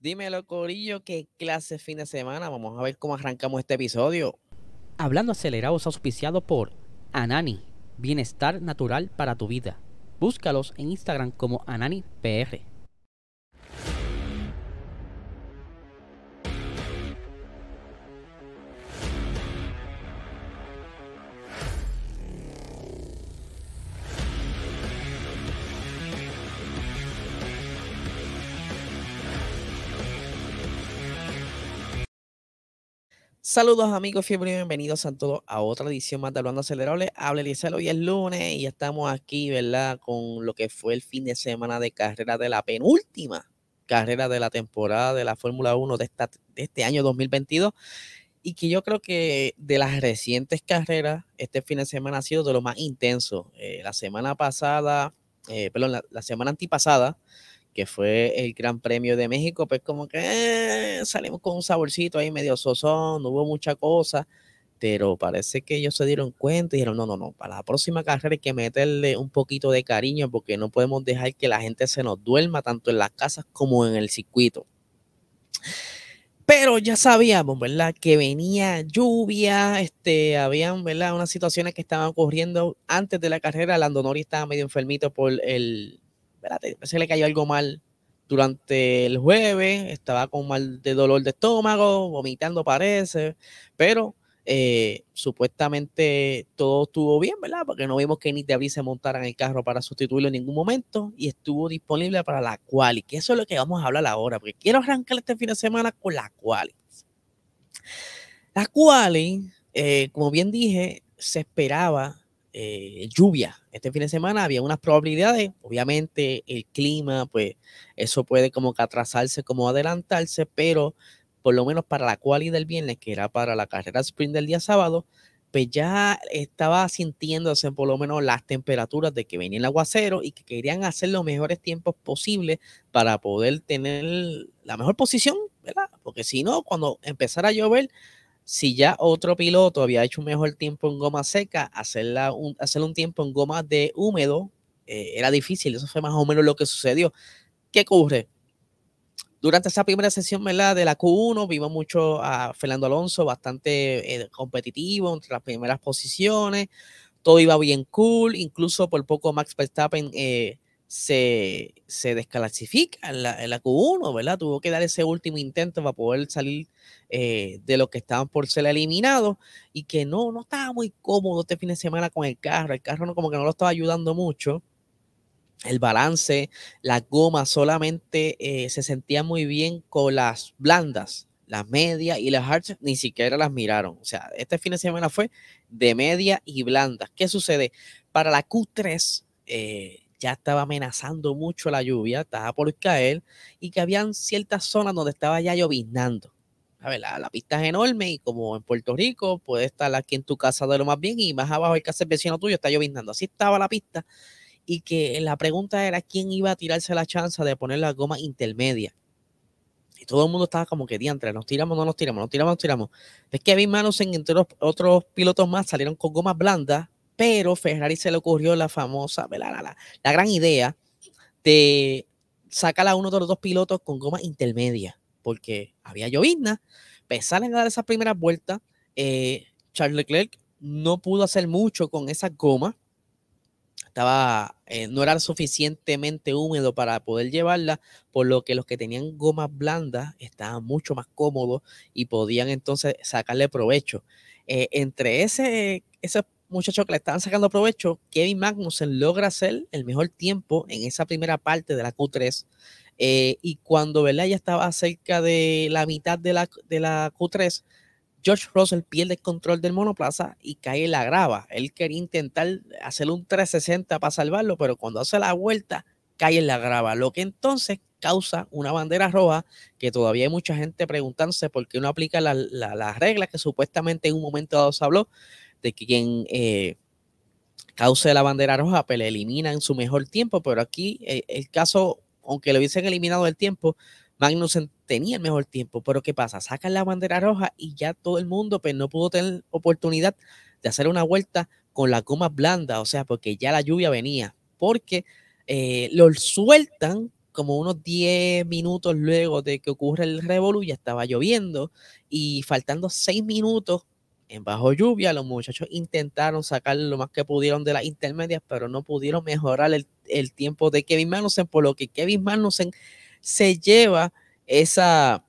Dímelo, Corillo, qué clase fin de semana. Vamos a ver cómo arrancamos este episodio. Hablando acelerados auspiciado por Anani, bienestar natural para tu vida. Búscalos en Instagram como AnaniPR. Saludos amigos fiebre y bienvenidos a todos a otra edición más de Hablando Acelerable. Habla Eliseo, hoy es lunes y estamos aquí, ¿verdad? Con lo que fue el fin de semana de carrera de la penúltima carrera de la temporada de la Fórmula 1 de, esta, de este año 2022 y que yo creo que de las recientes carreras, este fin de semana ha sido de lo más intenso. Eh, la semana pasada, eh, perdón, la, la semana antipasada, que fue el Gran Premio de México, pues como que eh, salimos con un saborcito ahí medio sosón, no hubo mucha cosa, pero parece que ellos se dieron cuenta y dijeron, no, no, no, para la próxima carrera hay que meterle un poquito de cariño porque no podemos dejar que la gente se nos duerma tanto en las casas como en el circuito. Pero ya sabíamos, ¿verdad? Que venía lluvia, este, habían, ¿verdad? Unas situaciones que estaban ocurriendo antes de la carrera. Lando Norris estaba medio enfermito por el, espérate, se le cayó algo mal durante el jueves, estaba con mal de dolor de estómago, vomitando parece, pero eh, supuestamente todo estuvo bien, ¿verdad? Porque no vimos que ni David se montara en el carro para sustituirlo en ningún momento y estuvo disponible para la quali, que eso es lo que vamos a hablar ahora, porque quiero arrancar este fin de semana con la quali. La quali, eh, como bien dije, se esperaba eh, lluvia. Este fin de semana había unas probabilidades, obviamente el clima, pues eso puede como que atrasarse, como adelantarse, pero por lo menos para la quali del viernes, que era para la carrera sprint del día sábado, pues ya estaba sintiéndose por lo menos las temperaturas de que venía el aguacero y que querían hacer los mejores tiempos posibles para poder tener la mejor posición, ¿verdad? Porque si no, cuando empezara a llover, si ya otro piloto había hecho un mejor tiempo en goma seca, hacerla un, hacer un tiempo en goma de húmedo eh, era difícil. Eso fue más o menos lo que sucedió. ¿Qué ocurre? Durante esa primera sesión ¿verdad? de la Q1 vimos mucho a Fernando Alonso bastante eh, competitivo entre las primeras posiciones. Todo iba bien cool. Incluso por poco Max Verstappen eh, se, se desclasifica en la, en la, Q1, ¿verdad? Tuvo que dar ese último intento para poder salir eh, de lo que estaban por ser eliminados y que no, no estaba muy cómodo este fin de semana con el carro. El carro no, como que no lo estaba ayudando mucho. El balance, la goma solamente eh, se sentía muy bien con las blandas, las medias y las hards ni siquiera las miraron. O sea, este fin de semana fue de media y blandas. ¿Qué sucede? Para la Q3, eh, ya estaba amenazando mucho la lluvia, estaba por caer y que habían ciertas zonas donde estaba ya lloviznando. A ver, la, la, pista es enorme y como en Puerto Rico, puede estar aquí en tu casa de lo más bien y más abajo el casa del vecino tuyo está lloviznando. Así estaba la pista y que la pregunta era quién iba a tirarse la chance de poner la goma intermedia. Y todo el mundo estaba como que diantre, nos tiramos, no nos tiramos, nos tiramos, nos tiramos. Es que Kevin Magnussen, entre los, otros pilotos más, salieron con gomas blandas pero Ferrari se le ocurrió la famosa, la, la, la gran idea de sacar a uno de los dos pilotos con goma intermedia, porque había llovizna, salen a dar esas primeras vueltas, eh, Charles Leclerc no pudo hacer mucho con esa goma, estaba, eh, no era suficientemente húmedo para poder llevarla, por lo que los que tenían gomas blandas estaban mucho más cómodos y podían entonces sacarle provecho. Eh, entre ese, ese muchachos que le estaban sacando provecho, Kevin Magnussen logra hacer el mejor tiempo en esa primera parte de la Q3. Eh, y cuando ¿verdad? ya estaba cerca de la mitad de la, de la Q3, George Russell pierde el control del monoplaza y cae en la grava. Él quería intentar hacer un 360 para salvarlo, pero cuando hace la vuelta, cae en la grava, lo que entonces causa una bandera roja que todavía hay mucha gente preguntándose por qué no aplica las la, la reglas que supuestamente en un momento dado se habló, de quien eh, cause la bandera roja, pues le eliminan su mejor tiempo, pero aquí eh, el caso, aunque le hubiesen eliminado el tiempo, Magnussen tenía el mejor tiempo, pero ¿qué pasa? Sacan la bandera roja y ya todo el mundo pues, no pudo tener oportunidad de hacer una vuelta con la goma blanda, o sea, porque ya la lluvia venía, porque eh, lo sueltan como unos 10 minutos luego de que ocurre el revolú, ya estaba lloviendo y faltando 6 minutos en bajo lluvia, los muchachos intentaron sacar lo más que pudieron de las intermedias, pero no pudieron mejorar el, el tiempo de Kevin Magnussen, por lo que Kevin Magnussen se lleva esa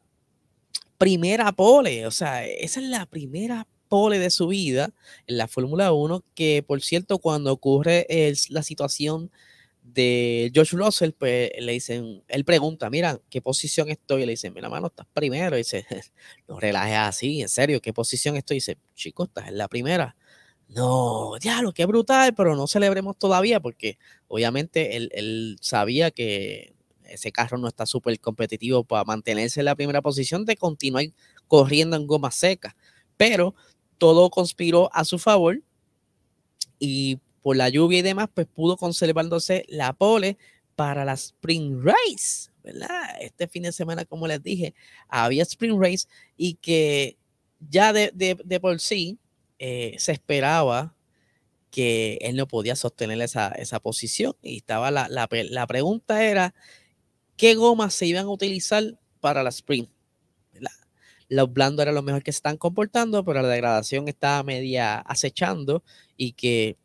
primera pole, o sea, esa es la primera pole de su vida en la Fórmula 1, que por cierto, cuando ocurre la situación de George Russell, pues le dicen, él pregunta, mira, ¿qué posición estoy? Y le dicen, mira, mano, estás primero. Y dice, no relajes así, en serio, ¿qué posición estoy? Dice, chico, estás en la primera. No, ya, lo que brutal, pero no celebremos todavía porque obviamente él, él sabía que ese carro no está súper competitivo para mantenerse en la primera posición de continuar corriendo en goma seca. Pero todo conspiró a su favor y por la lluvia y demás, pues pudo conservándose la pole para la Spring Race, ¿verdad? Este fin de semana, como les dije, había Spring Race y que ya de, por sí eh, se esperaba que él no podía sostener esa, esa posición y estaba la, la, la pregunta era qué gomas se iban a utilizar para la sprint. Los blandos eran lo mejor que se están comportando, pero la degradación estaba media acechando y que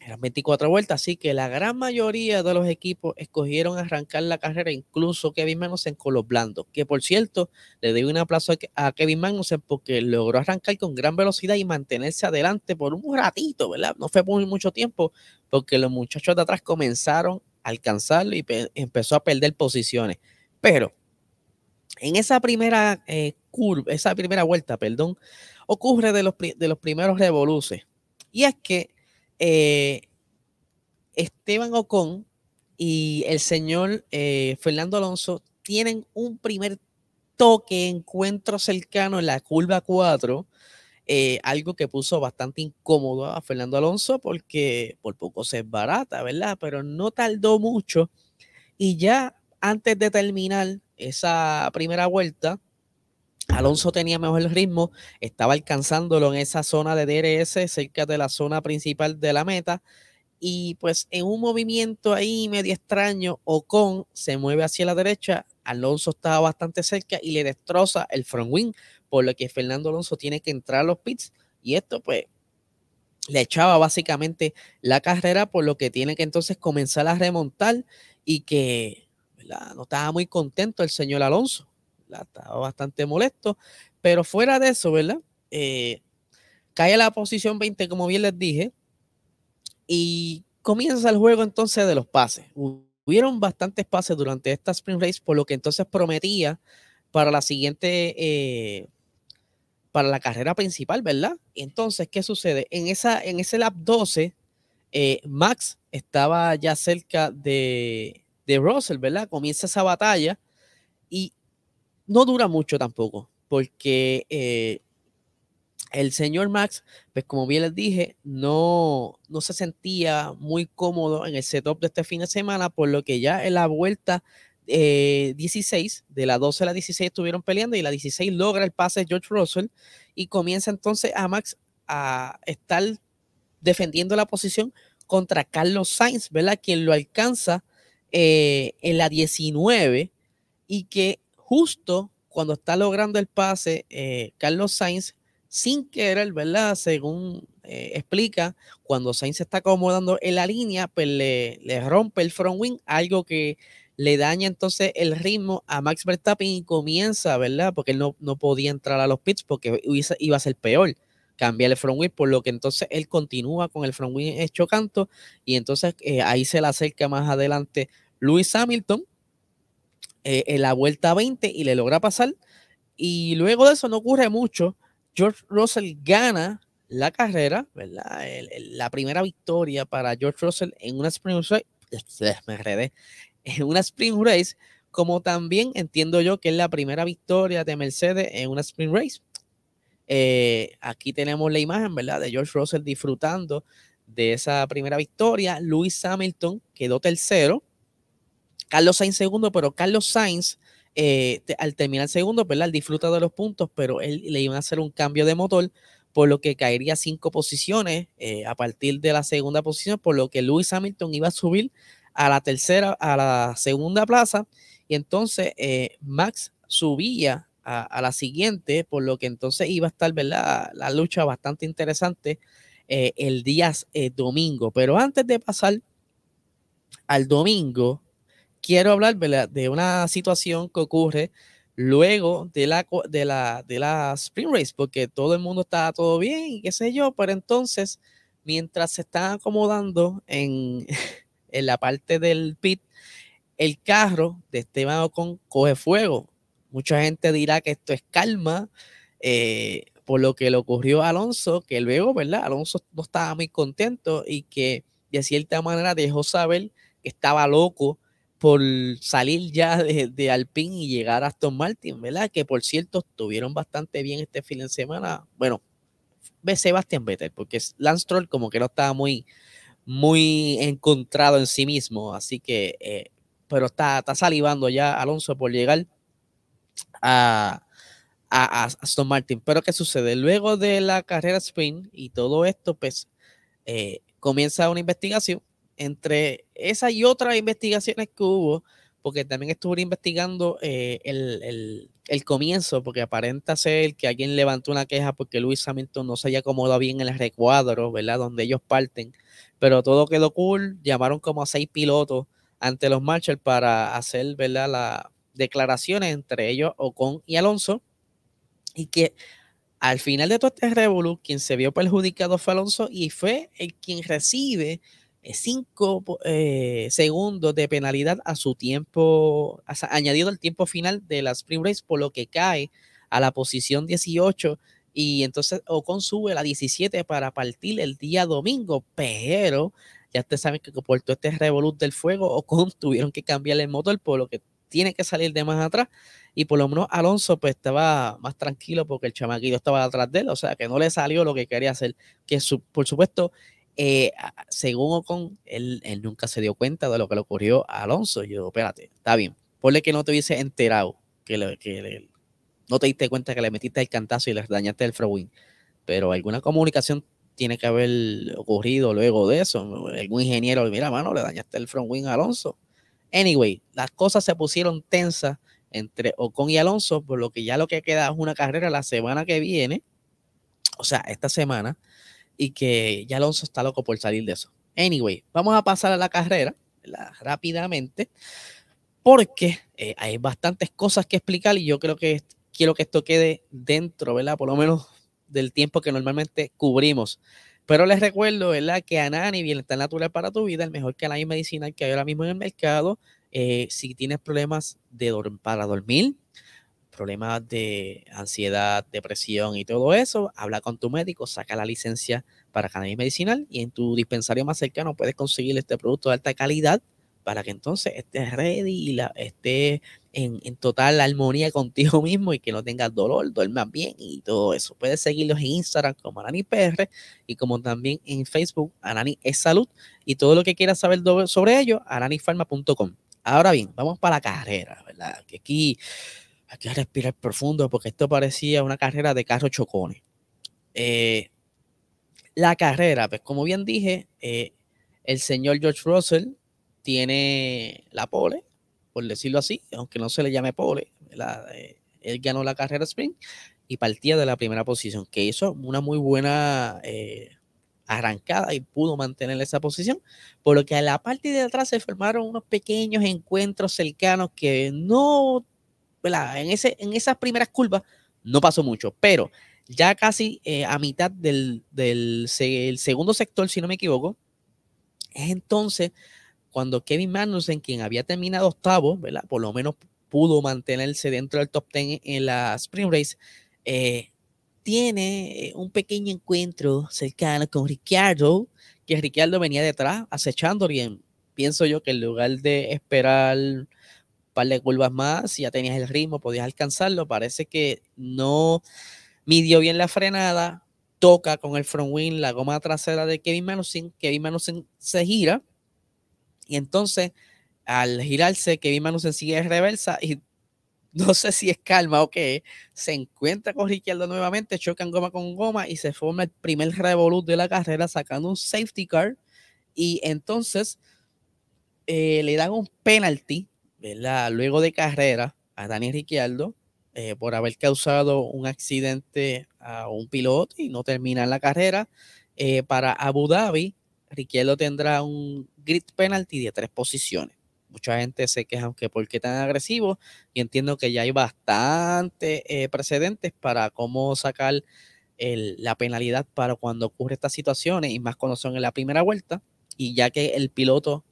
eran 24 vueltas, así que la gran mayoría de los equipos escogieron arrancar la carrera, incluso Kevin Magnussen con los blandos, que por cierto, le doy un aplauso a Kevin Magnussen porque logró arrancar con gran velocidad y mantenerse adelante por un ratito, ¿verdad? No fue por mucho tiempo, porque los muchachos de atrás comenzaron alcanzarlo y empezó a perder posiciones. Pero en esa primera eh, curva, esa primera vuelta, perdón, ocurre de los, de los primeros revoluces. Y es que eh, Esteban Ocon y el señor eh, Fernando Alonso tienen un primer toque, encuentro cercano en la curva 4 eh, algo que puso bastante incómodo a Fernando Alonso porque por poco se barata, ¿verdad? Pero no tardó mucho y ya antes de terminar esa primera vuelta, Alonso tenía mejor ritmo, estaba alcanzándolo en esa zona de DRS, cerca de la zona principal de la meta. Y pues en un movimiento ahí medio extraño, Ocon se mueve hacia la derecha, Alonso estaba bastante cerca y le destroza el front wing, por lo que Fernando Alonso tiene que entrar a los pits y esto pues le echaba básicamente la carrera, por lo que tiene que entonces comenzar a remontar y que no estaba muy contento el señor Alonso, estaba bastante molesto, pero fuera de eso, ¿verdad? Eh, cae a la posición 20, como bien les dije, y comienza el juego entonces de los pases. Hubieron bastantes pases durante esta sprint race, por lo que entonces prometía para la siguiente eh, para la carrera principal, ¿verdad? Entonces, ¿qué sucede? En, esa, en ese lap 12, eh, Max estaba ya cerca de, de Russell, ¿verdad? Comienza esa batalla y no dura mucho tampoco, porque eh, el señor Max, pues como bien les dije, no, no se sentía muy cómodo en el setup de este fin de semana, por lo que ya en la vuelta 16, eh, de la 12 a la 16 estuvieron peleando y la 16 logra el pase de George Russell y comienza entonces a Max a estar defendiendo la posición contra Carlos Sainz, ¿verdad? Quien lo alcanza eh, en la 19 y que justo cuando está logrando el pase, eh, Carlos Sainz, sin querer, ¿verdad? Según explica, cuando Sainz está acomodando en la línea, pues le, rompe el front wing, algo que le daña entonces el ritmo a Max Verstappen y comienza, ¿verdad? Porque él no, no podía entrar a los pits porque iba a ser peor cambiar el front wheel, por lo que entonces él continúa con el front wheel hecho canto y entonces eh, ahí se le acerca más adelante Lewis Hamilton eh, en la vuelta 20 y le logra pasar y luego de eso no ocurre mucho, George Russell gana la carrera, ¿verdad? la primera victoria para George Russell en una sprint race, me una sprint race, como también entiendo yo que es la primera victoria de Mercedes en una sprint race. Eh, aquí tenemos la imagen, ¿verdad? De George Russell disfrutando de esa primera victoria. Lewis Hamilton quedó tercero. Carlos Sainz segundo, pero Carlos Sainz, eh, al terminar segundo, ¿verdad? disfruta de los puntos, pero él le iba a hacer un cambio de motor, por lo que caería cinco posiciones eh, a partir de la segunda posición, por lo que Lewis Hamilton iba a subir a la tercera, a la segunda plaza, y entonces eh, Max subía a, la siguiente, por lo que entonces iba a estar, ¿verdad? La lucha bastante interesante el día domingo. Pero antes de pasar al domingo, quiero hablar de una situación que ocurre luego de la, de, la, de la Spring Race, porque todo el mundo estaba todo bien y qué sé yo, pero entonces, mientras se están acomodando en, en la parte del pit, el carro de Esteban Ocon coge fuego. Mucha gente dirá que esto es calma, eh, por lo que le ocurrió a Alonso, que luego, ¿verdad? Alonso no estaba muy contento y que de cierta manera dejó saber que estaba loco por salir ya de, de Alpine y llegar a Aston Martin, ¿verdad? Que por cierto estuvieron bastante bien este fin de semana. Bueno, ve Sebastián Vettel, porque Lance Stroll como que no estaba muy, muy encontrado en sí mismo, así que, eh, pero está, está salivando ya Alonso por llegar a, a, Aston Martin. Pero ¿qué sucede? Luego de la carrera sprint y todo esto, pues eh, comienza una investigación entre esa y otras investigaciones que hubo, porque también estuve investigando eh, el, comienzo, porque aparenta ser que alguien levantó una queja porque Luis Hamilton no se haya acomodado bien en el recuadro, ¿verdad? Donde ellos parten, pero todo quedó cool, llamaron como a seis pilotos ante los Marshall para hacer, ¿verdad? Las declaraciones entre ellos, Ocon y Alonso, y que al final de todo este revolú, quien se vio perjudicado fue Alonso y fue el quien recibe eh, cinco eh, segundos de penalidad a su tiempo, añadido al tiempo final de las Spring Race, por lo que cae a la posición 18 y entonces Ocon sube a la 17 para partir el día domingo, pero ya ustedes saben que por todo este revolut del fuego, Ocon tuvieron que cambiar el motor, por lo que tiene que salir de más atrás y por lo menos Alonso pues estaba más tranquilo porque el chamaquillo estaba atrás de él, o sea que no le salió lo que quería hacer, que por supuesto eh, según Ocon, él, nunca se dio cuenta de lo que le ocurrió a Alonso. Yo, espérate, está bien. Ponle que no te hubiese enterado, que, no te diste cuenta que le metiste el cantazo y le dañaste el front Pero alguna comunicación tiene que haber ocurrido luego de eso. Algún ingeniero, mira, mano, le dañaste el front wing a Alonso. Anyway, las cosas se pusieron tensas entre Ocon y Alonso, por lo que ya lo que queda es una carrera la semana que viene, o sea, esta semana, y que ya Alonso está loco por salir de eso. Anyway, vamos a pasar a la carrera rápidamente porque eh, hay bastantes cosas que explicar y yo creo que quiero que esto quede dentro, ¿verdad? Por lo menos del tiempo que normalmente cubrimos. Pero les recuerdo, ¿verdad? Que Anani, Bienestar Natural para tu vida, el mejor canal medicinal que hay ahora mismo en el mercado. Eh, si tienes problemas de para dormir, problemas de ansiedad, depresión y todo eso, habla con tu médico, saca la licencia para cannabis medicinal y en tu dispensario más cercano puedes conseguir este producto de alta calidad para que entonces estés ready y la, estés en, total armonía contigo mismo y que no tengas dolor, duermas bien y todo eso. Puedes seguirlos en Instagram como Anani PR y como también en Facebook, Anani es Salud y todo lo que quieras saber sobre ello, ananifarma.com. Ahora bien, vamos para la carrera, ¿verdad? Que aquí hay que respirar profundo porque esto parecía una carrera de carro chocones. Eh, la carrera, pues como bien dije, eh, el señor George Russell tiene la pole, por decirlo así, aunque no se le llame pole, eh, él ganó la carrera sprint y partía de la primera posición, que hizo una muy buena arrancada y pudo mantener esa posición, por lo que a la parte de atrás se formaron unos pequeños encuentros cercanos que no en, ese, en esas primeras curvas no pasó mucho, pero ya casi eh, a mitad del, segundo sector, si no me equivoco, es entonces cuando Kevin Magnussen, quien había terminado octavo, ¿verdad? Por lo menos pudo mantenerse dentro del top 10 en la Spring Race, eh, tiene un pequeño encuentro cercano con Ricciardo, que Ricciardo venía detrás acechando bien. Pienso yo que en lugar de esperar par de curvas más, si ya tenías el ritmo, podías alcanzarlo. Parece que no midió bien la frenada, toca con el front wing la goma trasera de Kevin Magnussen, Kevin Magnussen se gira y entonces al girarse Kevin Magnussen sigue de reversa y no sé si es calma o qué, se encuentra con Ricciardo nuevamente, chocan goma con goma y se forma el primer revolut de la carrera sacando un safety car y entonces eh, le dan un penalty, Luego de carrera a Dani Ricciardo eh, por haber causado un accidente a un piloto y no terminar la carrera. Eh, para Abu Dhabi, Ricciardo tendrá un grid penalty de tres posiciones. Mucha gente se queja, aunque por qué tan agresivo, y entiendo que ya hay bastante precedentes para cómo sacar la penalidad para cuando ocurre estas situaciones, y más cuando son en la primera vuelta, y ya que el piloto,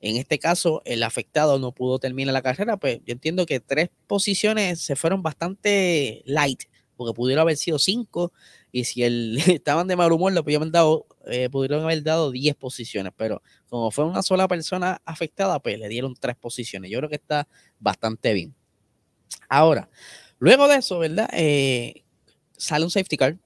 en este caso, el afectado no pudo terminar la carrera, pues yo entiendo que tres posiciones se fueron bastante light, porque pudieron haber sido cinco, y si el, estaban de mal humor, le pudieron, dado, eh, pudieron haber dado diez posiciones, pero como fue una sola persona afectada, pues le dieron tres posiciones. Yo creo que está bastante bien. Ahora, luego de eso, ¿verdad? Eh, sale un safety car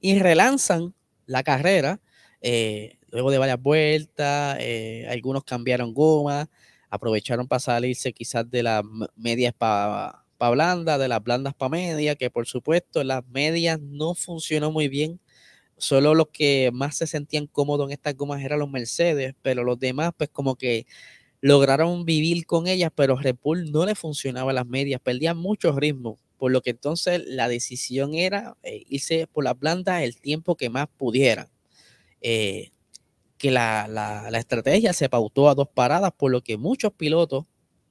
y relanzan la carrera. Eh, luego de varias vueltas, eh, algunos cambiaron goma, aprovecharon para salirse quizás de las medias para pa blandas, de las blandas para medias, que por supuesto las medias no funcionó muy bien. Solo los que más se sentían cómodos en estas gomas eran los Mercedes, pero los demás pues como que lograron vivir con ellas, pero Red Bull no le funcionaba las medias, perdían mucho ritmo por lo que entonces la decisión era eh, irse por las blandas el tiempo que más pudieran. Eh, que la, estrategia se pautó a dos paradas, por lo que muchos pilotos,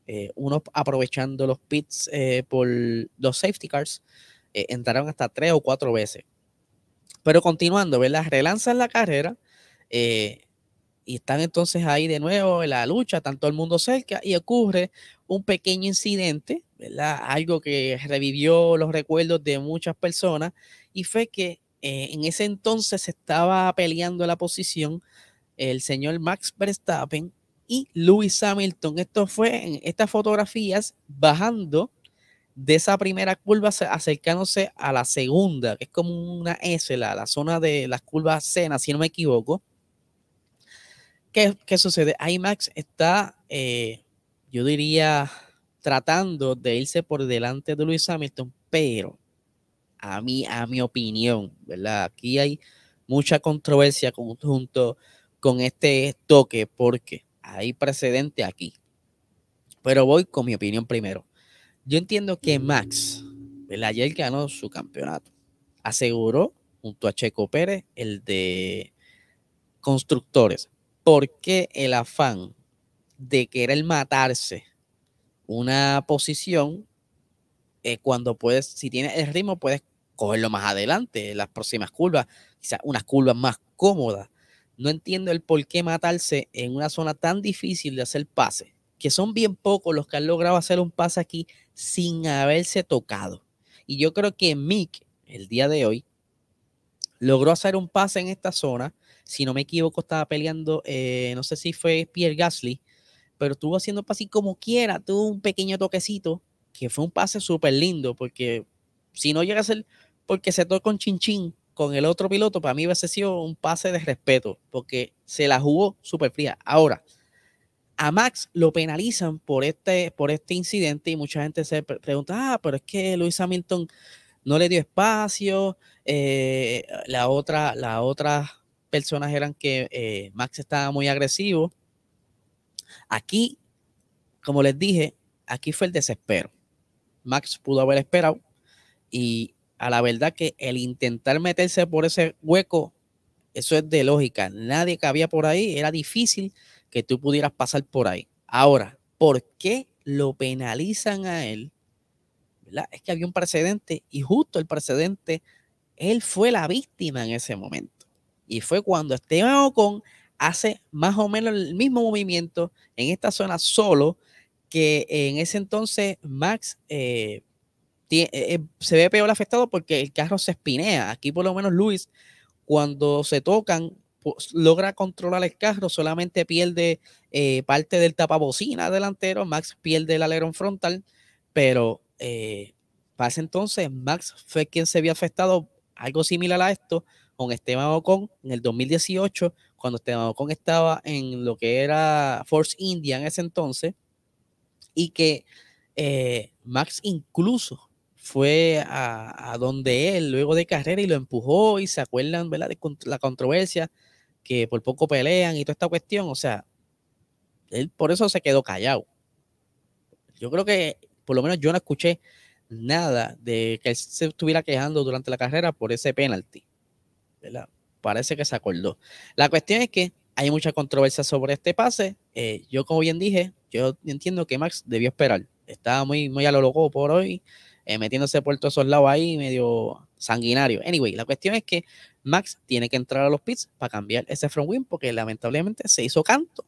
eh, unos aprovechando los pits por los safety cars, entraron hasta tres o cuatro veces. Pero continuando, ¿verdad? Relanzan la carrera y están entonces ahí de nuevo en la lucha, están todo el mundo cerca y ocurre un pequeño incidente algo que revivió los recuerdos de muchas personas y fue que eh, en ese entonces estaba peleando la posición el señor Max Verstappen y Lewis Hamilton. Esto fue en estas fotografías bajando de esa primera curva acercándose a la segunda, que es como una S, la, zona de las curvas Sena, si no me equivoco. ¿Qué, sucede? Ahí Max está, eh, yo diría, tratando de irse por delante de Luis Hamilton, pero a mí, a mi opinión, ¿verdad? Aquí hay mucha controversia junto con este toque porque hay precedente aquí. Pero voy con mi opinión primero. Yo entiendo que Max, ¿verdad? Ayer ganó su campeonato. Aseguró junto a Checo Pérez el de constructores. Porque el afán de querer matarse una posición, cuando puedes, si tienes el ritmo, puedes cogerlo más adelante, las próximas curvas, quizás unas curvas más cómodas. No entiendo el por qué matarse en una zona tan difícil de hacer pase, que son bien pocos los que han logrado hacer un pase aquí sin haberse tocado. Y yo creo que Mick, el día de hoy, logró hacer un pase en esta zona. Si no me equivoco, estaba peleando, eh, no sé si fue Pierre Gasly, pero estuvo haciendo pase como quiera, tuvo un pequeño toquecito, que fue un pase súper lindo, porque si no llega a ser porque se tocó con Chinchín con el otro piloto, para mí hubiese sido un pase de respeto, porque se la jugó súper fría. Ahora, a Max lo penalizan por este, por este incidente y mucha gente se pregunta, ah, pero es que Luis Hamilton no le dio espacio, eh, la otra, las otras personas eran que eh, Max estaba muy agresivo Aquí, como les dije, aquí fue el desespero. Max pudo haber esperado y a la verdad que el intentar meterse por ese hueco, eso es de lógica. Nadie cabía por ahí, era difícil que tú pudieras pasar por ahí. Ahora, ¿por qué lo penalizan a él? Es que había un precedente y justo el precedente, él fue la víctima en ese momento. Y fue cuando Esteban Ocon hace más o menos el mismo movimiento en esta zona solo que en ese entonces Max eh, se ve peor afectado porque el carro se espinea. Aquí por lo menos Luis, cuando se tocan, pues, logra controlar el carro, solamente pierde parte del tapabocina delantero, Max pierde el alerón frontal, pero para ese entonces Max fue quien se había afectado algo similar a esto con Esteban Ocon en el 2018 cuando Esteban Ocon estaba en lo que era Force India en ese entonces, y que eh, Max incluso fue a, donde él luego de carrera y lo empujó y se acuerdan, ¿verdad? De la controversia, que por poco pelean y toda esta cuestión, o sea, él por eso se quedó callado. Yo creo que por lo menos yo no escuché nada de que él se estuviera quejando durante la carrera por ese penalti. Parece que se acordó. La cuestión es que hay mucha controversia sobre este pase. Eh, yo, como bien dije, yo entiendo que Max debió esperar. Estaba muy, muy a lo loco por hoy, eh, metiéndose por todos esos lados ahí, medio sanguinario. Anyway, la cuestión es que Max tiene que entrar a los pits para cambiar ese front wing porque lamentablemente se hizo canto.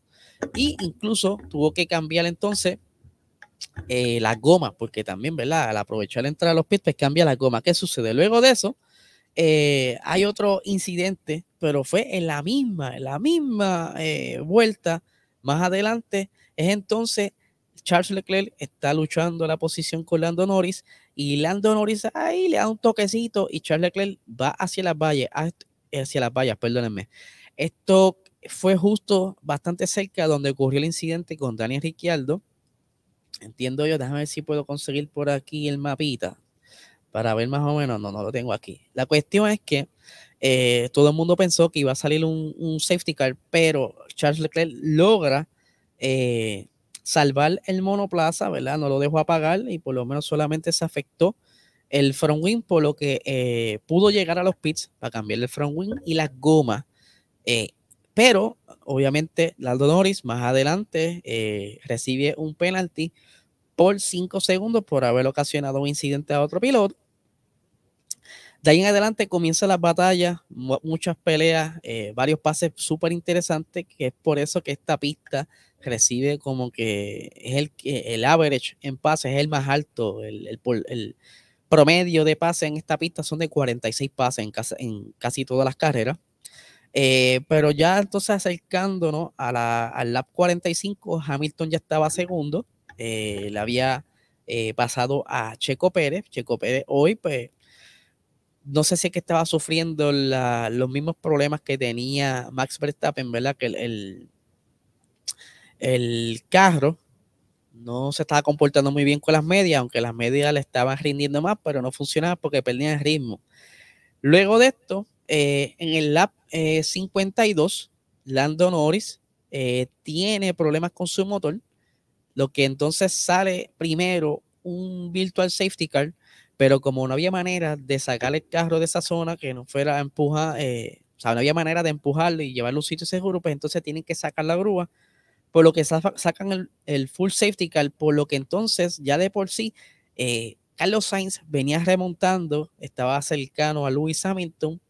Y incluso tuvo que cambiar entonces eh, las gomas, porque también, ¿verdad? Al aprovechar la entrada a los pits, pues cambia la goma. ¿Qué sucede? Luego de eso, eh, hay otro incidente, pero fue en la misma, en la misma vuelta más adelante. Es entonces Charles Leclerc está luchando la posición con Lando Norris y Lando Norris ahí le da un toquecito y Charles Leclerc va hacia las vallas, hacia las vallas, perdónenme. Esto fue justo bastante cerca donde ocurrió el incidente con Daniel Ricciardo. Entiendo yo, déjame ver si puedo conseguir por aquí el mapita para ver más o menos. No, no lo tengo aquí. La cuestión es que eh, todo el mundo pensó que iba a salir un, safety car, pero Charles Leclerc logra eh, salvar el monoplaza, ¿verdad? No lo dejó apagar y por lo menos solamente se afectó el front wing, por lo que eh, pudo llegar a los pits para cambiar el front wing y las gomas. pero obviamente Lando Norris más adelante recibe un penalti por 5 segundos por haber ocasionado un incidente a otro piloto. De ahí en adelante comienzan las batallas, muchas peleas, eh, varios pases súper interesantes, que es por eso que esta pista recibe como que es el, el average en pases, es el más alto, el, el, promedio de pases en esta pista son de 46 pases en en casi todas las carreras. Eh, pero ya entonces acercándonos a la, al lap 45, Hamilton ya estaba segundo, eh, le había pasado a Checo Pérez. Checo Pérez hoy, pues, no sé si es que estaba sufriendo los mismos problemas que tenía Max Verstappen, ¿verdad? Que el, el, carro no se estaba comportando muy bien con las medias, aunque las medias le estaban rindiendo más, pero no funcionaba porque perdían el ritmo. Luego de esto, eh, en el lap 52, eh, Lando Norris eh, tiene problemas con su motor, lo que entonces sale primero un virtual safety car pero como no había manera de sacar el carro de esa zona que no fuera a empujar, eh, o sea, no había manera de empujarlo y llevarlo a un sitio seguro, pues entonces tienen que sacar la grúa, por lo que sacan el, full safety car, por lo que entonces ya de por sí eh, Carlos Sainz venía remontando, estaba cercano a Lewis Hamilton,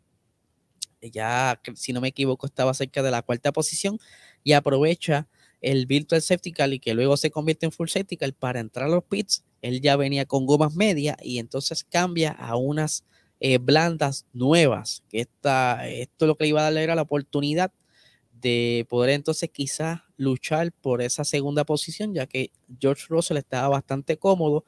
ya si no me equivoco estaba cerca de la cuarta posición y aprovecha el virtual car y que luego se convierte en full car para entrar a los pits él ya venía con gomas medias y entonces cambia a unas eh, blandas nuevas, que esto lo que le iba a darle era la oportunidad de poder entonces quizás luchar por esa segunda posición, ya que George Russell estaba bastante cómodo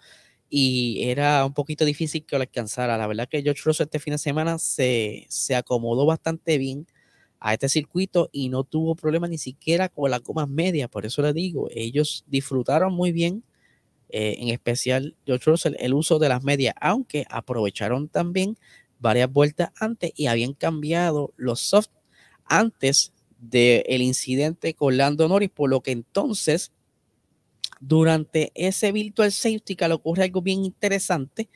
y era un poquito difícil que lo alcanzara. La verdad que George Russell este fin de semana se, se acomodó bastante bien a este circuito y no tuvo problema ni siquiera con las gomas medias. Por eso le digo, ellos disfrutaron muy bien eh, en especial George Russell, el uso de las medias, aunque aprovecharon también varias vueltas antes y habían cambiado los soft antes del incidente con Lando Norris, por lo que entonces durante ese virtual safety car ocurre algo bien interesante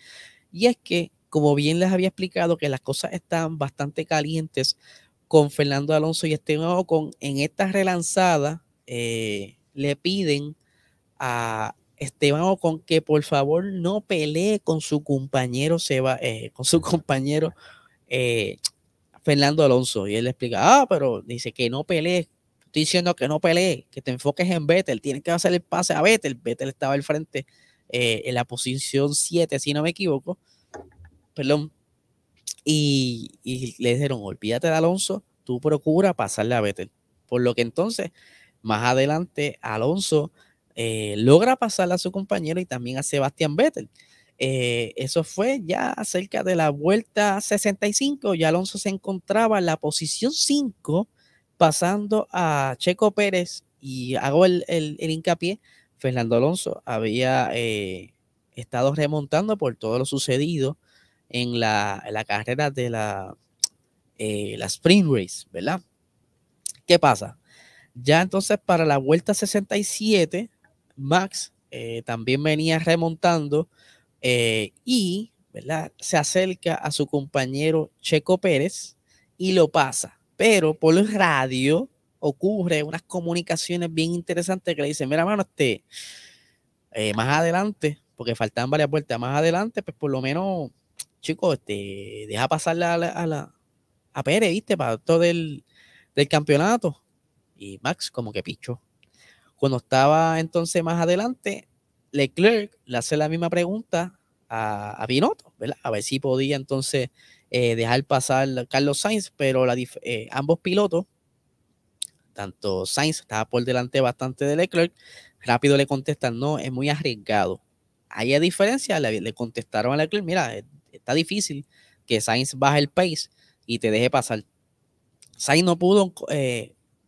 y es que como bien les había explicado que las cosas están bastante calientes con Fernando Alonso y Esteban Ocon en esta relanzada eh, le piden a Esteban Ocon que por favor no pelee con su compañero Seba, eh, con su compañero eh, Fernando Alonso. Y él le explica, ah, pero dice que no pelee. Estoy diciendo que no pelee, que te enfoques en Vettel. Tienes que hacer el pase a Vettel. Vettel estaba al frente eh, en la posición 7, si no me equivoco. Perdón. Y, le dijeron, olvídate de Alonso, tú procura pasarle a Vettel. Por lo que entonces, más adelante, Alonso eh, logra pasar a su compañero y también a Sebastián Vettel. Eh, eso fue ya cerca de la vuelta 65, y Alonso se encontraba en la posición 5, pasando a Checo Pérez y hago el, hincapié, Fernando Alonso había eh, estado remontando por todo lo sucedido en la, carrera de la, la Spring Race, ¿verdad? ¿Qué pasa? Ya entonces para la vuelta 67, Max eh, también venía remontando eh, y ¿verdad? se acerca a su compañero Checo Pérez y lo pasa. Pero por radio ocurre unas comunicaciones bien interesantes que le dicen, mira, mano, este, eh, más adelante, porque faltaban varias vueltas, más adelante, pues por lo menos, chicos, este, deja pasarle a la, a, Pérez, ¿viste? Para todo el, del campeonato. Y Max como que pichó. Cuando estaba entonces más adelante, Leclerc le hace la misma pregunta a, a Binotto, ¿verdad? A ver si podía entonces eh, dejar pasar Carlos Sainz, pero la, eh, ambos pilotos, tanto Sainz estaba por delante bastante de Leclerc, rápido le contestan, no, es muy arriesgado. Ahí hay diferencia, le, contestaron a Leclerc, mira, está difícil que Sainz baje el pace y te deje pasar. Sainz no pudo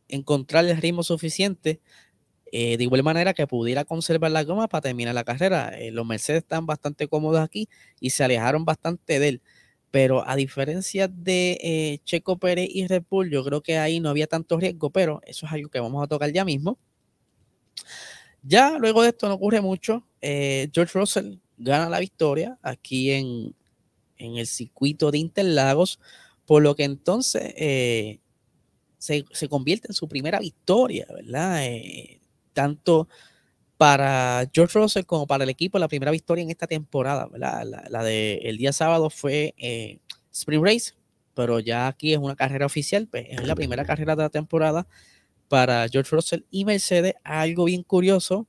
encontrar el ritmo suficiente de igual manera que pudiera conservar la goma para terminar la carrera. los Mercedes están bastante cómodos aquí y se alejaron bastante de él. Pero a diferencia de eh, Checo Pérez y Red Bull, yo creo que ahí no había tanto riesgo, pero eso es algo que vamos a tocar ya mismo. Ya luego de esto no ocurre mucho. Eh, George Russell gana la victoria aquí en, el circuito de Interlagos, por lo que entonces eh, se, convierte en su primera victoria, ¿verdad? tanto para George Russell como para el equipo la primera victoria en esta temporada. La, la del día sábado fue eh, Spring Race, pero ya aquí es una carrera oficial, pues, es la primera carrera de la temporada para George Russell y Mercedes. Algo bien curioso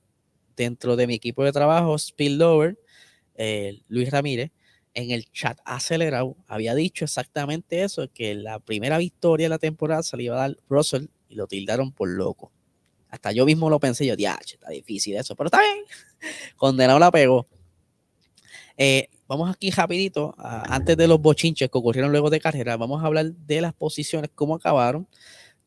dentro de mi equipo de trabajo, eh, Luis Ramírez, en el chat acelerado había dicho exactamente eso, que la primera victoria de la temporada se le iba a dar Russell y lo tildaron por loco. Hasta yo mismo lo pensé, yo, diache, está difícil eso, pero está bien. Condenado la pegó. Eh, vamos aquí rapidito, antes de los bochinches que ocurrieron luego de carrera, vamos a hablar de las posiciones, cómo acabaron.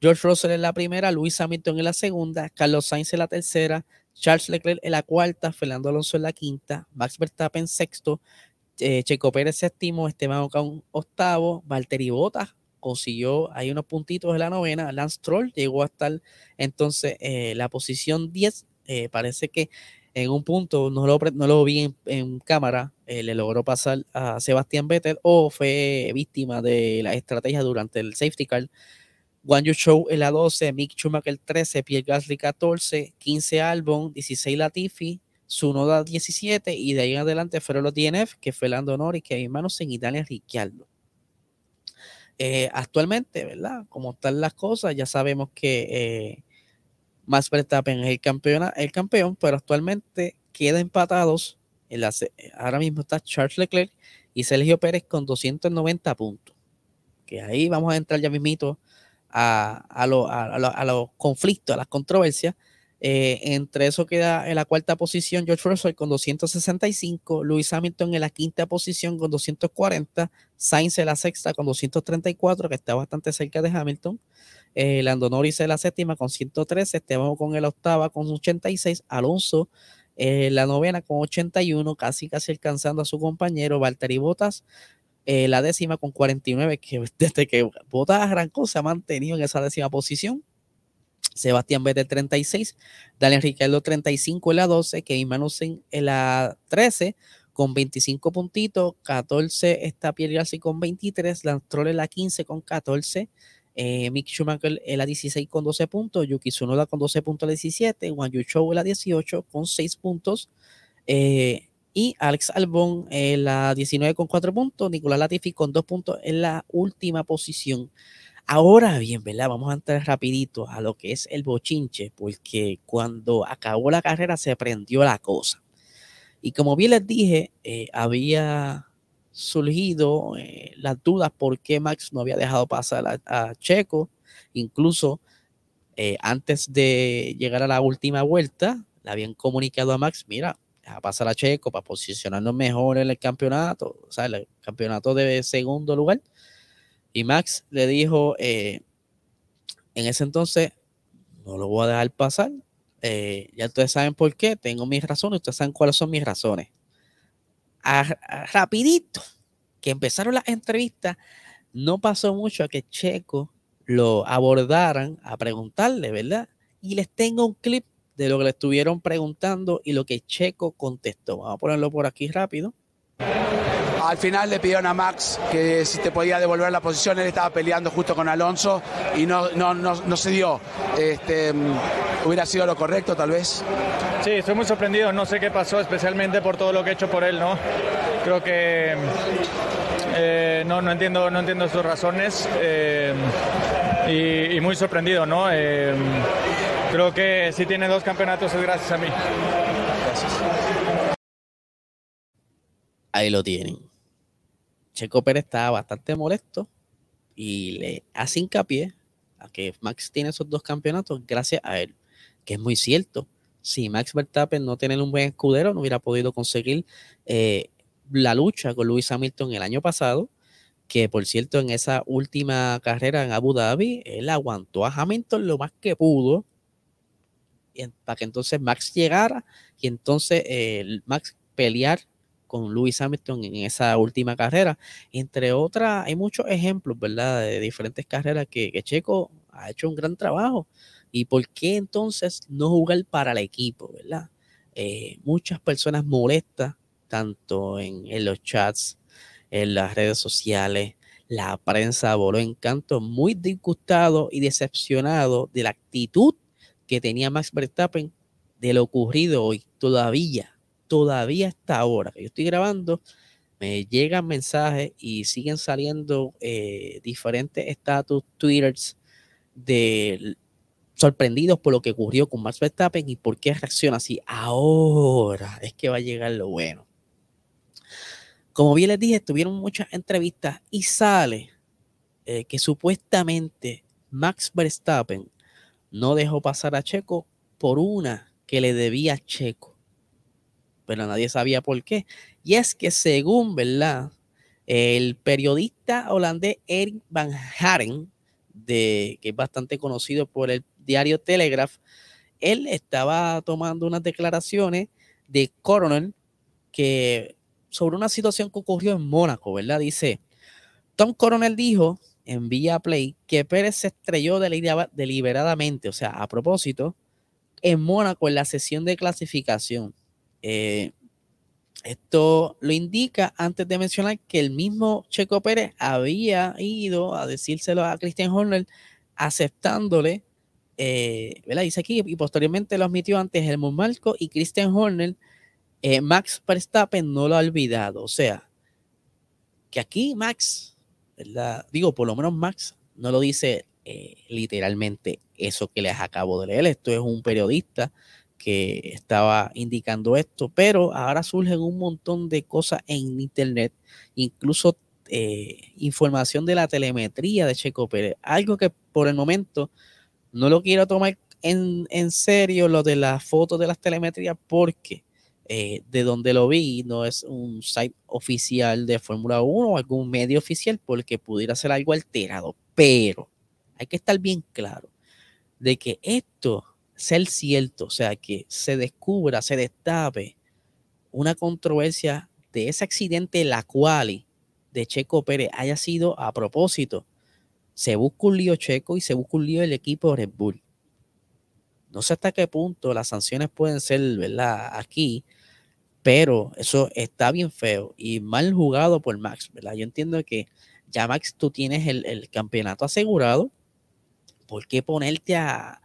George Russell en la primera, Luis Hamilton en la segunda, Carlos Sainz en la tercera, Charles Leclerc en la cuarta, Fernando Alonso en la quinta, Max Verstappen sexto, eh, Checo Pérez séptimo, Esteban Ocon octavo, Valtteri Bottas consiguió ahí unos puntitos en la novena. Lance Troll llegó a estar entonces eh, la posición 10. Eh, parece que en un punto, no lo, no lo vi en, cámara, eh, le logró pasar a Sebastián Vettel o fue víctima de la estrategia durante el safety car. Juan Yu Show en la 12, Mick Schumacher 13, Pierre Gasly 14, 15 Albon, 16 Latifi, Sunoda 17 y de ahí en adelante fueron los DNF, que fue Lando Norris, que hay manos en Italia Ricciardo. Eh, actualmente, ¿verdad? Como están las cosas, ya sabemos que eh, Max Verstappen es el, campeón, el campeón, pero actualmente queda empatados. En la, ahora mismo está Charles Leclerc y Sergio Pérez con 290 puntos. Que ahí vamos a entrar ya mismito a, a, a los conflictos, a las controversias. Eh, entre eso queda en la cuarta posición George Russell con 265, Lewis Hamilton en la quinta posición con 240, Sainz en la sexta con 234, que está bastante cerca de Hamilton, eh, Norris en la séptima con 113, Esteban con el octava con 86, Alonso en la novena con 81, casi casi alcanzando a su compañero Valtteri Bottas. Eh, la décima con 49, que desde que Bottas arrancó se ha mantenido en esa décima posición. Sebastián Vettel 36, Daniel Ricciardo 35 en la 12, Kevin Magnussen en la 13 con 25 puntitos, 14 está Pierre Gasly con 23, Lance Troll en la 15 con 14, eh, Mick Schumacher en la 16 con 12 puntos, Yuki Tsunoda con 12 puntos en la 17, Juan Yu Chou en la 18 con 6 puntos, eh, y Alex Albon en la 19 con 4 puntos, Nicolás Latifi con 2 puntos en la última posición. Ahora bien, ¿verdad? Vamos a entrar rapidito a lo que es el bochinche, porque cuando acabó la carrera se prendió la cosa. Y como bien les dije, eh, había surgido eh, las dudas por qué Max no había dejado pasar a, Checo. Incluso eh, antes de llegar a la última vuelta, le habían comunicado a Max, mira, deja pasar a Checo para posicionarnos mejor en el campeonato, o sea, el campeonato de segundo lugar. Y Max le dijo, eh, en ese entonces, no lo voy a dejar pasar. Eh, ya ustedes saben por qué, tengo mis razones, ustedes saben cuáles son mis razones. rapidito, que empezaron las entrevistas, no pasó mucho a que Checo lo abordaran a preguntarle, ¿verdad? y les tengo un clip de lo que le estuvieron preguntando y lo que Checo contestó. Vamos a ponerlo por aquí rápido. Al final le pidieron a Max que si te podía devolver la posición, él estaba peleando justo con Alonso y no, no, no, se dio. Este, ¿Hubiera sido lo correcto tal vez? Sí, estoy muy sorprendido, no sé qué pasó, especialmente por todo lo que he hecho por él, ¿no? Creo que eh, no, no, entiendo, no entiendo sus razones eh, y, muy sorprendido, ¿no? Eh, creo que si tiene dos campeonatos es gracias a mí. Gracias. Ahí lo tienen. Checo Pérez estaba bastante molesto y le hace hincapié a que Max tiene esos dos campeonatos gracias a él, que es muy cierto. Si Max Verstappen no tiene un buen escudero, no hubiera podido conseguir eh, la lucha con Lewis Hamilton el año pasado, que por cierto en esa última carrera en Abu Dhabi, él aguantó a Hamilton lo más que pudo para que entonces Max llegara y entonces eh, Max pelear con Lewis Hamilton en esa última carrera. Entre otras, hay muchos ejemplos, ¿verdad? De diferentes carreras que, Checo ha hecho un gran trabajo. ¿Y por qué entonces no jugar para el equipo, ¿verdad? Eh, muchas personas molestas, tanto en, los chats, en las redes sociales, la prensa voló en canto, muy disgustado y decepcionado de la actitud que tenía Max Verstappen de lo ocurrido hoy. Todavía todavía hasta ahora que yo estoy grabando, me llegan mensajes y siguen saliendo eh, diferentes estatus, twitters de sorprendidos por lo que ocurrió con Max Verstappen y por qué reacciona así. Ahora es que va a llegar lo bueno. Como bien les dije, tuvieron muchas entrevistas y sale eh, que supuestamente Max Verstappen no dejó pasar a Checo por una que le debía a Checo pero nadie sabía por qué. Y es que según, ¿verdad? El periodista holandés Erik van Haren, de, que es bastante conocido por el diario Telegraph, él estaba tomando unas declaraciones de Coronel que sobre una situación que ocurrió en Mónaco, ¿verdad? Dice, Tom Coronel dijo en Vía Play que Pérez se estrelló deliberadamente, o sea, a propósito, en Mónaco en la sesión de clasificación. Eh, esto lo indica antes de mencionar que el mismo Checo Pérez había ido a decírselo a Christian Horner aceptándole, eh, ¿verdad? Dice aquí, y posteriormente lo admitió antes el Marco y Christian Horner, eh, Max Verstappen no lo ha olvidado. O sea, que aquí Max, ¿verdad? Digo, por lo menos Max no lo dice literalmente eso que les acabo de leer. Esto es un periodista que estaba indicando esto, pero ahora surgen un montón de cosas en Internet, incluso eh, información de la telemetría de Checo Pérez, algo que por el momento no lo quiero tomar en, serio, lo de las fotos de las telemetrías, porque eh, de donde lo vi no es un site oficial de Fórmula 1 o algún medio oficial, porque pudiera ser algo alterado, pero hay que estar bien claro de que esto ser cierto, o sea, que se descubra, se destape una controversia de ese accidente, la cual de Checo Pérez haya sido a propósito. Se busca un lío Checo y se busca un lío del equipo Red Bull. No sé hasta qué punto las sanciones pueden ser, ¿verdad? Aquí, pero eso está bien feo y mal jugado por Max, ¿verdad? Yo entiendo que ya Max, tú tienes el, el campeonato asegurado. ¿Por qué ponerte a,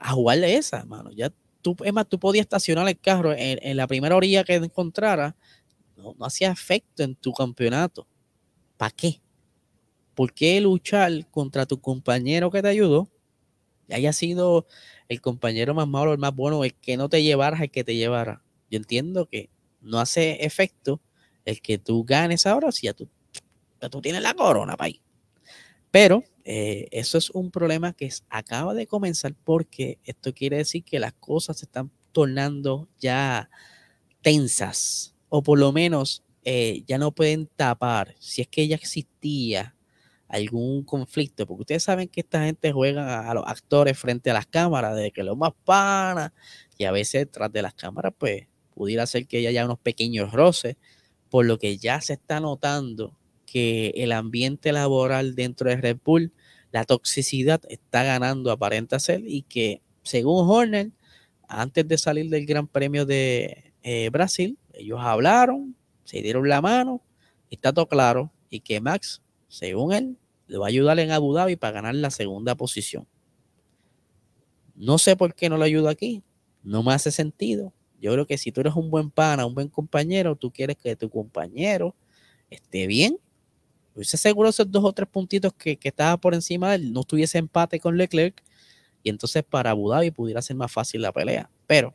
a, jugarle esa, mano. Ya tú, es más, tú podías estacionar el carro en, la primera orilla que encontrara, no, hacía efecto en tu campeonato. ¿Para qué? ¿Por qué luchar contra tu compañero que te ayudó? Y haya sido el compañero más malo, el más bueno, el que no te llevara, el que te llevara. Yo entiendo que no hace efecto el que tú ganes ahora si ya tú, ya tú tienes la corona, país. Pero eh, eso es un problema que acaba de comenzar porque esto quiere decir que las cosas se están tornando ya tensas o por lo menos eh, ya no pueden tapar si es que ya existía algún conflicto, porque ustedes saben que esta gente juega a, los actores frente a las cámaras, de que lo más pana, y a veces tras de las cámaras, pues pudiera ser que haya unos pequeños roces, por lo que ya se está notando que el ambiente laboral dentro de Red Bull, la toxicidad está ganando aparenta ser y que según Horner, antes de salir del Gran Premio de eh, Brasil, ellos hablaron, se dieron la mano, está todo claro, y que Max, según él, le va a ayudar en Abu Dhabi para ganar la segunda posición. No sé por qué no lo ayuda aquí, no me hace sentido. Yo creo que si tú eres un buen pana, un buen compañero, tú quieres que tu compañero esté bien. Hubiese seguro esos dos o tres puntitos que, que estaba por encima de él, no estuviese empate con Leclerc y entonces para Abu Dhabi pudiera ser más fácil la pelea. Pero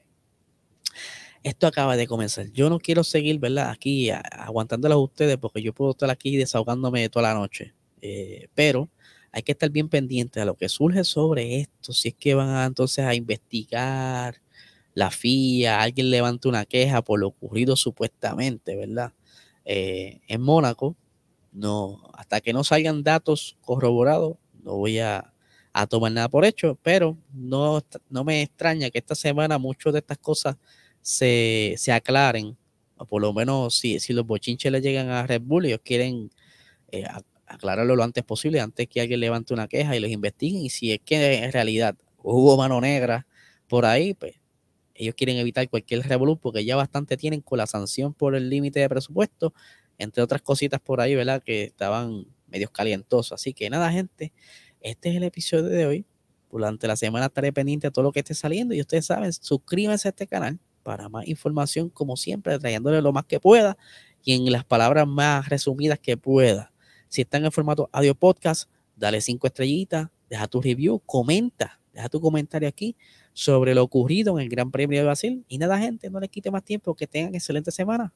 esto acaba de comenzar. Yo no quiero seguir, ¿verdad? Aquí aguantándolas a ustedes porque yo puedo estar aquí desahogándome toda la noche. Eh, pero hay que estar bien pendiente a lo que surge sobre esto. Si es que van a, entonces a investigar la FIA, alguien levanta una queja por lo ocurrido supuestamente, ¿verdad? Eh, en Mónaco, no, hasta que no salgan datos corroborados, no voy a, a tomar nada por hecho, pero no, no me extraña que esta semana muchas de estas cosas se, se aclaren, o por lo menos si, si los bochinches le llegan a Red Bull, ellos quieren eh, aclararlo lo antes posible, antes que alguien levante una queja y los investiguen, y si es que en realidad hubo mano negra por ahí, pues ellos quieren evitar cualquier revolú porque ya bastante tienen con la sanción por el límite de presupuesto, entre otras cositas por ahí, ¿verdad? Que estaban medios calientosos. Así que nada, gente, este es el episodio de hoy. Durante la semana estaré pendiente de todo lo que esté saliendo y ustedes saben, suscríbanse a este canal para más información, como siempre, trayéndole lo más que pueda y en las palabras más resumidas que pueda. Si están en formato audio podcast, dale cinco estrellitas, deja tu review, comenta, deja tu comentario aquí sobre lo ocurrido en el Gran Premio de Brasil. Y nada, gente, no les quite más tiempo, que tengan excelente semana.